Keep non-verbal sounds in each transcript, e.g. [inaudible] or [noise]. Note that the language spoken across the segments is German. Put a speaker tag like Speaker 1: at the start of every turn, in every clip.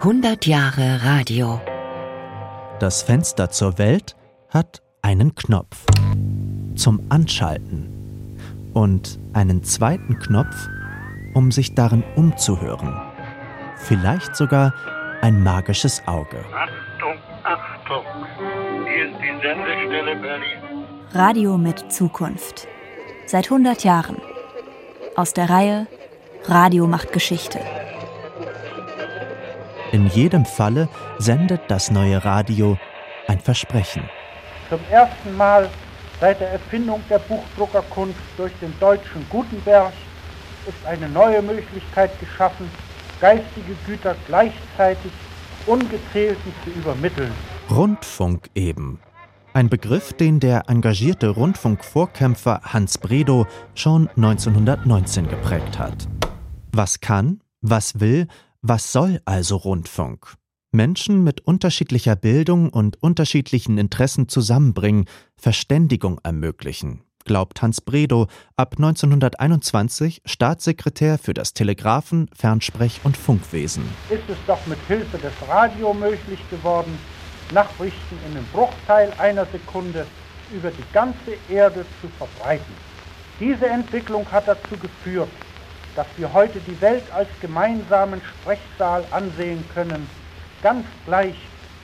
Speaker 1: 100 Jahre Radio.
Speaker 2: Das Fenster zur Welt hat einen Knopf zum Anschalten und einen zweiten Knopf, um sich darin umzuhören. Vielleicht sogar ein magisches Auge.
Speaker 3: Achtung, Achtung! Hier ist die Sendestelle Berlin.
Speaker 4: Radio mit Zukunft. Seit 100 Jahren. Aus der Reihe Radio macht Geschichte.
Speaker 2: In jedem Falle sendet das neue Radio ein Versprechen.
Speaker 5: Zum ersten Mal seit der Erfindung der Buchdruckerkunst durch den deutschen Gutenberg ist eine neue Möglichkeit geschaffen, geistige Güter gleichzeitig Ungezählten zu übermitteln.
Speaker 2: Rundfunk eben. Ein Begriff, den der engagierte Rundfunkvorkämpfer Hans Bredow schon 1919 geprägt hat. Was kann, was will, was soll also Rundfunk? Menschen mit unterschiedlicher Bildung und unterschiedlichen Interessen zusammenbringen, Verständigung ermöglichen, glaubt Hans Bredow, ab 1921 Staatssekretär für das Telegraphen-, Fernsprech- und Funkwesen.
Speaker 5: Ist es doch mit Hilfe des Radio möglich geworden, Nachrichten in einem Bruchteil einer Sekunde über die ganze Erde zu verbreiten. Diese Entwicklung hat dazu geführt, dass wir heute die Welt als gemeinsamen Sprechsaal ansehen können, ganz gleich,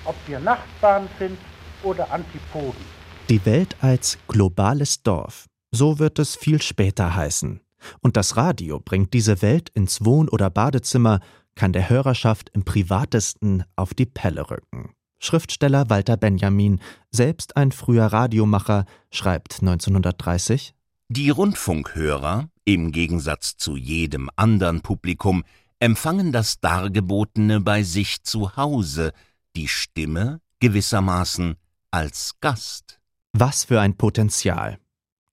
Speaker 5: ob wir Nachbarn sind oder Antipoden.
Speaker 2: Die Welt als globales Dorf. So wird es viel später heißen. Und das Radio bringt diese Welt ins Wohn- oder Badezimmer, kann der Hörerschaft im privatesten auf die Pelle rücken. Schriftsteller Walter Benjamin, selbst ein früher Radiomacher, schreibt 1930
Speaker 6: Die Rundfunkhörer, im Gegensatz zu jedem andern Publikum, empfangen das Dargebotene bei sich zu Hause, die Stimme gewissermaßen als Gast.
Speaker 2: Was für ein Potenzial.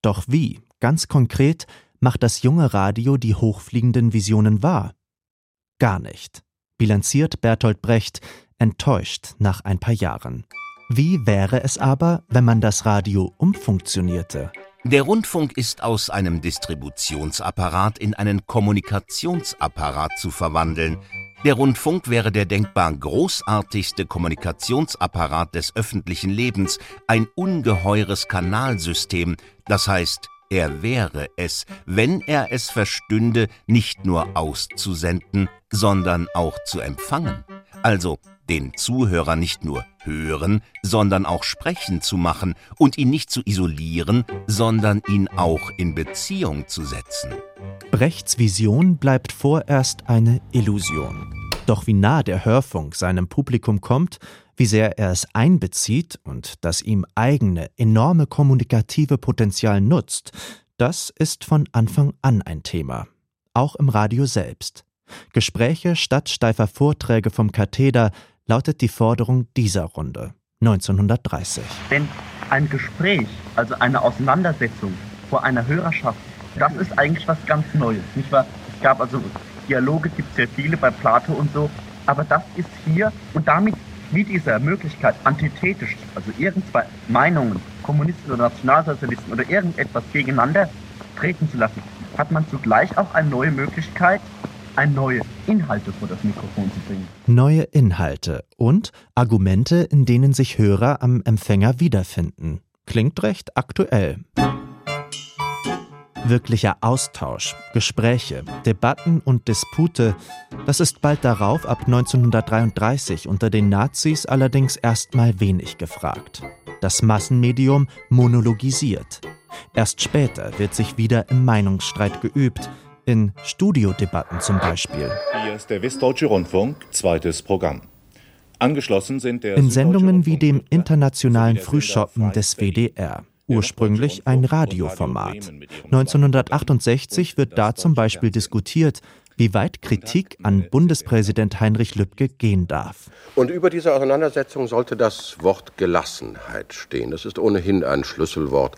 Speaker 2: Doch wie, ganz konkret, macht das junge Radio die hochfliegenden Visionen wahr? Gar nicht, bilanziert Bertolt Brecht, enttäuscht nach ein paar Jahren. Wie wäre es aber, wenn man das Radio umfunktionierte?
Speaker 6: Der Rundfunk ist aus einem Distributionsapparat in einen Kommunikationsapparat zu verwandeln. Der Rundfunk wäre der denkbar großartigste Kommunikationsapparat des öffentlichen Lebens, ein ungeheures Kanalsystem, das heißt, er wäre es, wenn er es verstünde, nicht nur auszusenden, sondern auch zu empfangen. Also den Zuhörer nicht nur hören, sondern auch sprechen zu machen und ihn nicht zu isolieren, sondern ihn auch in Beziehung zu setzen.
Speaker 2: Brechts Vision bleibt vorerst eine Illusion. Doch wie nah der Hörfunk seinem Publikum kommt, wie sehr er es einbezieht und das ihm eigene, enorme kommunikative Potenzial nutzt, das ist von Anfang an ein Thema. Auch im Radio selbst. Gespräche statt steifer Vorträge vom Katheder lautet die Forderung dieser Runde 1930.
Speaker 7: Denn ein Gespräch, also eine Auseinandersetzung vor einer Hörerschaft, das ist eigentlich was ganz Neues, nicht wahr? Es gab also Dialoge, gibt es sehr viele bei Plato und so, aber das ist hier und damit mit dieser Möglichkeit antithetisch, also irgend zwei Meinungen, Kommunisten oder Nationalsozialisten oder irgendetwas gegeneinander treten zu lassen, hat man zugleich auch eine neue Möglichkeit, ein neue Inhalte vor das Mikrofon zu bringen.
Speaker 2: Neue Inhalte und Argumente, in denen sich Hörer am Empfänger wiederfinden. Klingt recht aktuell. Wirklicher Austausch, Gespräche, Debatten und Dispute, das ist bald darauf ab 1933 unter den Nazis allerdings erstmal wenig gefragt. Das Massenmedium monologisiert. Erst später wird sich wieder im Meinungsstreit geübt, in Studiodebatten zum Beispiel.
Speaker 8: Hier ist der Westdeutsche Rundfunk, zweites Programm. Angeschlossen sind der
Speaker 2: In Sendungen wie dem internationalen Frühschoppen des WDR. Ursprünglich ein Radioformat. 1968 wird da zum Beispiel diskutiert, wie weit Kritik an Bundespräsident Heinrich Lübke gehen darf.
Speaker 9: Und über diese Auseinandersetzung sollte das Wort Gelassenheit stehen. Das ist ohnehin ein Schlüsselwort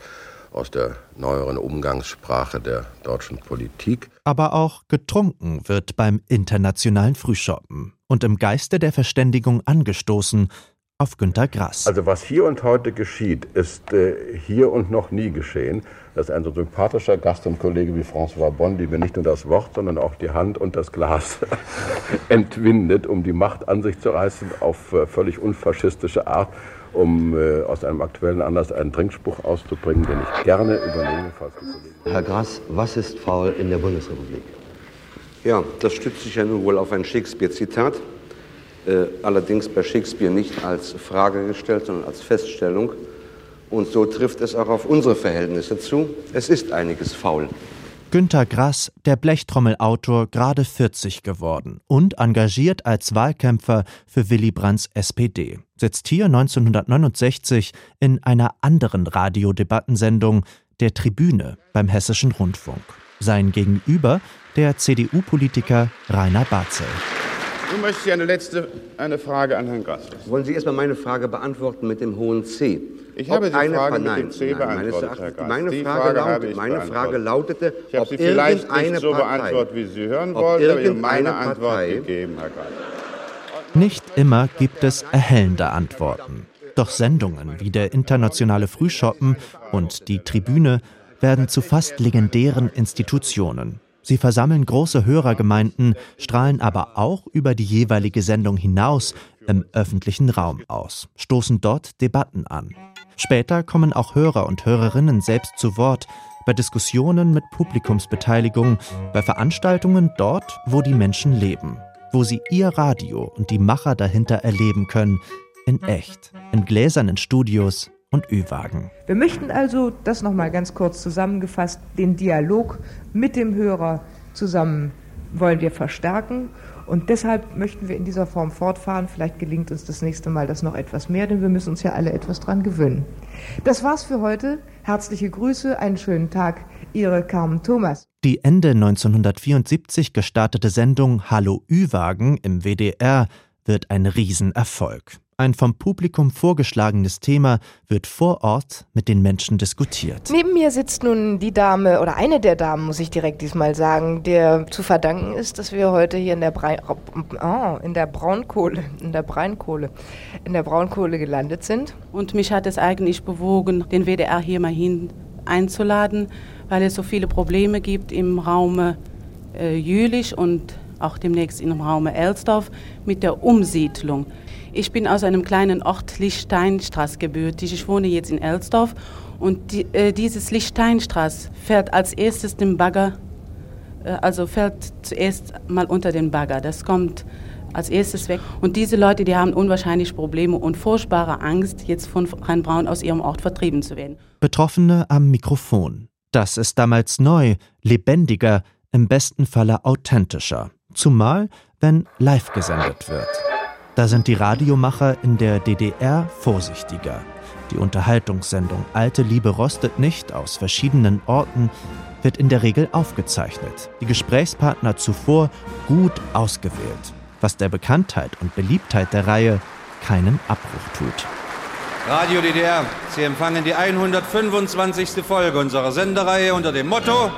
Speaker 9: aus der neueren Umgangssprache der deutschen Politik.
Speaker 2: Aber auch getrunken wird beim internationalen Frühschoppen und im Geiste der Verständigung angestoßen, auf Günter Grass.
Speaker 9: Also was hier und heute geschieht, ist äh, hier und noch nie geschehen, dass ein so sympathischer Gast und Kollege wie François Bondi mir nicht nur das Wort, sondern auch die Hand und das Glas [laughs] entwindet, um die Macht an sich zu reißen auf äh, völlig unfaschistische Art, um äh, aus einem aktuellen Anlass einen Trinkspruch auszubringen, den ich gerne übernehme, falls die Kollegen...
Speaker 10: Herr Grass, was ist faul in der Bundesrepublik?
Speaker 11: Ja, das stützt sich ja nun wohl auf ein Shakespeare-Zitat, äh, allerdings bei Shakespeare nicht als Frage gestellt, sondern als Feststellung. Und so trifft es auch auf unsere Verhältnisse zu. Es ist einiges faul.
Speaker 2: Günter Grass, der Blechtrommelautor, gerade 40 geworden und engagiert als Wahlkämpfer für Willy Brandts SPD, sitzt hier 1969 in einer anderen Radiodebattensendung, der Tribüne beim Hessischen Rundfunk. Sein Gegenüber der CDU-Politiker Rainer Barzel.
Speaker 12: Nun möchte ich eine letzte eine Frage an Herrn Grass.
Speaker 11: Wollen Sie erstmal meine Frage beantworten mit dem hohen C?
Speaker 12: Ich habe die Frage
Speaker 11: eine,
Speaker 12: mit
Speaker 11: nein,
Speaker 12: dem C
Speaker 11: nein,
Speaker 12: beantwortet, Herr.
Speaker 11: Meine,
Speaker 12: die
Speaker 11: Frage,
Speaker 12: Frage
Speaker 11: lautet,
Speaker 12: habe ich
Speaker 11: meine Frage lautete,
Speaker 12: ich habe
Speaker 11: ob
Speaker 12: sie vielleicht
Speaker 11: irgendeine
Speaker 12: nicht so
Speaker 11: Partei,
Speaker 12: beantwortet, wie Sie hören wollten, aber Ihnen
Speaker 11: irgendeine
Speaker 12: meine Antwort
Speaker 11: Partei,
Speaker 12: gegeben, Herr Grass.
Speaker 2: Nicht immer gibt es erhellende Antworten. Doch Sendungen wie der internationale Frühschoppen und die Tribüne werden zu fast legendären Institutionen. Sie versammeln große Hörergemeinden, strahlen aber auch über die jeweilige Sendung hinaus im öffentlichen Raum aus, stoßen dort Debatten an. Später kommen auch Hörer und Hörerinnen selbst zu Wort, bei Diskussionen mit Publikumsbeteiligung, bei Veranstaltungen dort, wo die Menschen leben, wo sie ihr Radio und die Macher dahinter erleben können, in echt, in gläsernen Studios und Ü-Wagen.
Speaker 13: Wir möchten also, das nochmal ganz kurz zusammengefasst, den Dialog mit dem Hörer zusammen wollen wir verstärken und deshalb möchten wir in dieser Form fortfahren. Vielleicht gelingt uns das nächste Mal das noch etwas mehr, denn wir müssen uns ja alle etwas dran gewöhnen. Das war's für heute. Herzliche Grüße, einen schönen Tag. Ihre Carmen Thomas.
Speaker 2: Die Ende 1974 gestartete Sendung Hallo Ü-Wagen im WDR wird ein Riesenerfolg. Ein vom Publikum vorgeschlagenes Thema wird vor Ort mit den Menschen diskutiert.
Speaker 14: Neben mir sitzt nun die Dame oder eine der Damen, muss ich direkt diesmal sagen, der zu verdanken ist, dass wir heute hier in der, Brei oh, in der Braunkohle, in der Breinkohle, in der Braunkohle gelandet sind.
Speaker 15: Und mich hat es eigentlich bewogen, den WDR hier mal hin einzuladen, weil es so viele Probleme gibt im Raume äh, Jülich und auch demnächst im Raume Elsdorf mit der Umsiedlung. Ich bin aus einem kleinen Ort Lichtsteinstraß gebürtig. Ich wohne jetzt in Elsdorf und die, äh, dieses Lichtsteinstraß fährt als erstes den Bagger, äh, also fährt zuerst mal unter den Bagger. Das kommt als erstes weg. Und diese Leute, die haben unwahrscheinlich Probleme und furchtbare Angst, jetzt von Rheinbraun aus ihrem Ort vertrieben zu werden.
Speaker 2: Betroffene am Mikrofon. Das ist damals neu, lebendiger, im besten Falle authentischer. Zumal, wenn live gesendet wird. Da sind die Radiomacher in der DDR vorsichtiger. Die Unterhaltungssendung Alte Liebe rostet nicht aus verschiedenen Orten wird in der Regel aufgezeichnet. Die Gesprächspartner zuvor gut ausgewählt, was der Bekanntheit und Beliebtheit der Reihe keinen Abbruch tut.
Speaker 16: Radio DDR, Sie empfangen die 125. Folge unserer Sendereihe unter dem Motto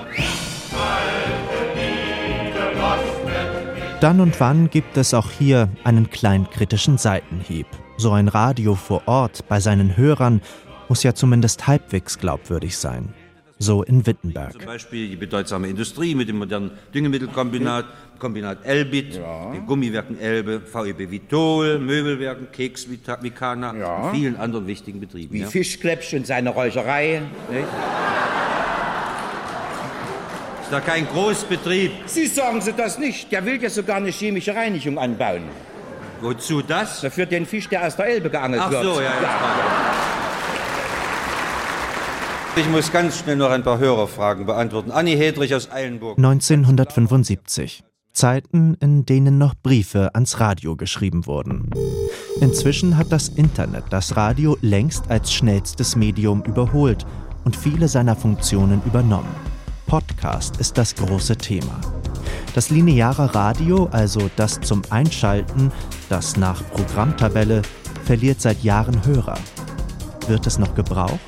Speaker 2: Dann und wann gibt es auch hier einen kleinen kritischen Seitenhieb. So ein Radio vor Ort bei seinen Hörern muss ja zumindest halbwegs glaubwürdig sein. So in Wittenberg.
Speaker 16: Zum Beispiel die bedeutsame Industrie mit dem modernen Düngemittelkombinat, Kombinat Elbit, ja. den Gummiwerken Elbe, VEB Vitol, Möbelwerken, Keks Vikana ja. und vielen anderen wichtigen Betrieben.
Speaker 17: Wie
Speaker 16: ja.
Speaker 17: Fischklepsch und seine Räucherei. Nicht?
Speaker 16: Ist da kein Großbetrieb?
Speaker 17: Sie sagen Sie das nicht. Der will ja sogar eine chemische Reinigung anbauen.
Speaker 16: Wozu das?
Speaker 17: Für den Fisch, der aus der Elbe geangelt
Speaker 16: Ach
Speaker 17: wird.
Speaker 16: so, ja, ja. Ich muss ganz schnell noch ein paar Hörerfragen beantworten. Anni Hedrich aus Eilenburg.
Speaker 2: 1975. Zeiten, in denen noch Briefe ans Radio geschrieben wurden. Inzwischen hat das Internet das Radio längst als schnellstes Medium überholt und viele seiner Funktionen übernommen. Podcast ist das große Thema. Das lineare Radio, also das zum Einschalten, das nach Programmtabelle, verliert seit Jahren Hörer. Wird es noch gebraucht?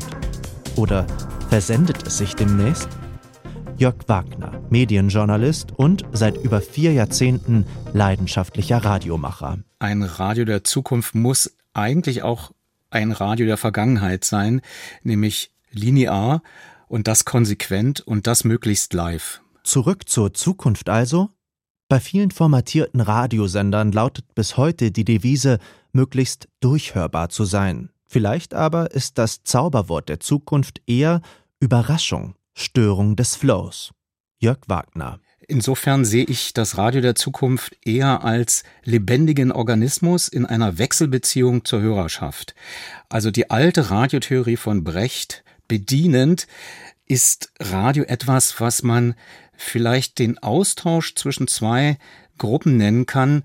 Speaker 2: Oder versendet es sich demnächst? Jörg Wagner, Medienjournalist und seit über vier Jahrzehnten leidenschaftlicher Radiomacher.
Speaker 18: Ein Radio der Zukunft muss eigentlich auch ein Radio der Vergangenheit sein, nämlich linear und das konsequent und das möglichst live.
Speaker 2: Zurück zur Zukunft also? Bei vielen formatierten Radiosendern lautet bis heute die Devise, möglichst durchhörbar zu sein. Vielleicht aber ist das Zauberwort der Zukunft eher Überraschung, Störung des Flows. Jörg Wagner.
Speaker 18: Insofern sehe ich das Radio der Zukunft eher als lebendigen Organismus in einer Wechselbeziehung zur Hörerschaft. Also die alte Radiotheorie von Brecht bedienend ist Radio etwas, was man vielleicht den Austausch zwischen zwei Gruppen nennen kann,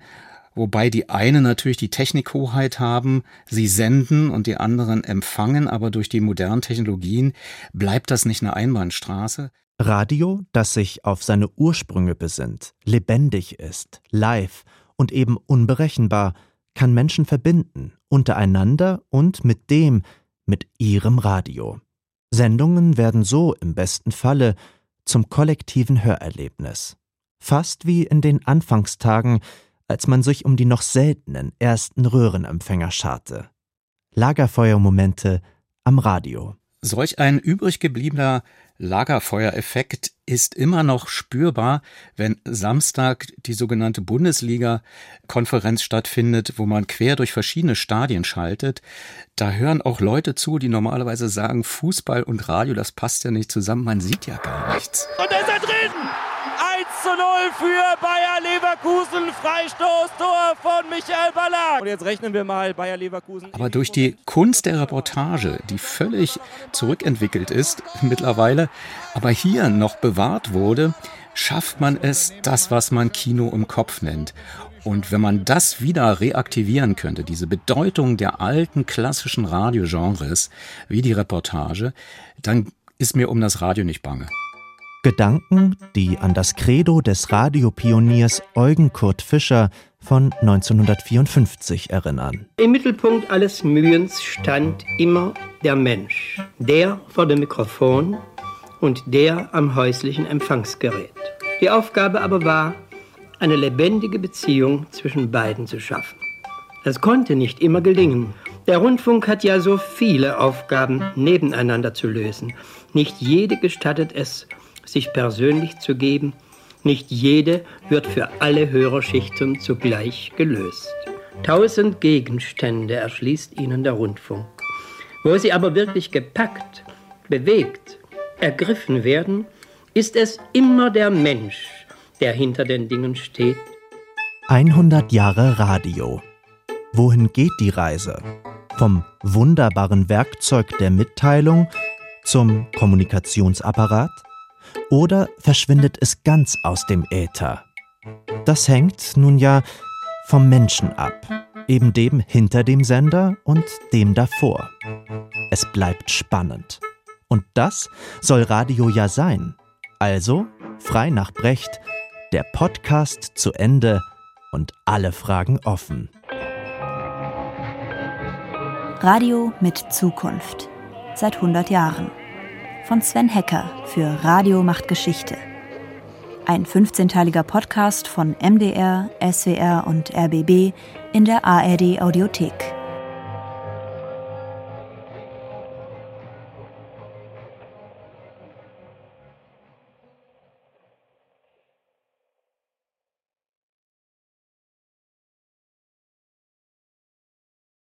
Speaker 18: wobei die einen natürlich die Technikhoheit haben, sie senden und die anderen empfangen, aber durch die modernen Technologien bleibt das nicht eine Einbahnstraße.
Speaker 2: Radio, das sich auf seine Ursprünge besinnt, lebendig ist, live und eben unberechenbar, kann Menschen verbinden, untereinander und mit dem, mit ihrem Radio. Sendungen werden so im besten Falle zum kollektiven Hörerlebnis. Fast wie in den Anfangstagen, als man sich um die noch seltenen ersten Röhrenempfänger scharte. Lagerfeuermomente am Radio.
Speaker 18: Solch ein übrig gebliebener Lagerfeuereffekt ist immer noch spürbar, wenn Samstag die sogenannte Bundesliga-Konferenz stattfindet, wo man quer durch verschiedene Stadien schaltet. Da hören auch Leute zu, die normalerweise sagen, Fußball und Radio, das passt ja nicht zusammen, man sieht ja gar nichts.
Speaker 19: Und da ist er drin! 1 zu 0 für Bayer Leverkusen. Freistoßtor von Michael Ballack. Und jetzt rechnen wir mal Bayer Leverkusen.
Speaker 18: Aber durch die Kunst der Reportage, die völlig zurückentwickelt ist [laughs] mittlerweile, aber hier noch bewahrt wurde, schafft man es, das, was man Kino im Kopf nennt. Und wenn man das wieder reaktivieren könnte, diese Bedeutung der alten klassischen Radiogenres, wie die Reportage, dann ist mir um das Radio nicht bange.
Speaker 2: Gedanken, die an das Credo des Radiopioniers Eugen Kurt Fischer von 1954 erinnern.
Speaker 20: Im Mittelpunkt alles Mühens stand immer der Mensch, der vor dem Mikrofon und der am häuslichen Empfangsgerät. Die Aufgabe aber war, eine lebendige Beziehung zwischen beiden zu schaffen. Das konnte nicht immer gelingen. Der Rundfunk hat ja so viele Aufgaben nebeneinander zu lösen. Nicht jede gestattet es, sich persönlich zu geben. Nicht jede wird für alle Hörerschichten zugleich gelöst. Tausend Gegenstände erschließt ihnen der Rundfunk. Wo sie aber wirklich gepackt, bewegt, ergriffen werden, ist es immer der Mensch, der hinter den Dingen steht.
Speaker 2: 100 Jahre Radio. Wohin geht die Reise? Vom wunderbaren Werkzeug der Mitteilung zum Kommunikationsapparat? Oder verschwindet es ganz aus dem Äther? Das hängt nun ja vom Menschen ab, eben dem hinter dem Sender und dem davor. Es bleibt spannend. Und das soll Radio ja sein. Also, frei nach Brecht, der Podcast zu Ende und alle Fragen offen.
Speaker 4: Radio mit Zukunft. Seit 100 Jahren von Sven Hecker für Radio macht Geschichte. Ein 15-teiliger Podcast von MDR, SWR und RBB in der ARD Audiothek.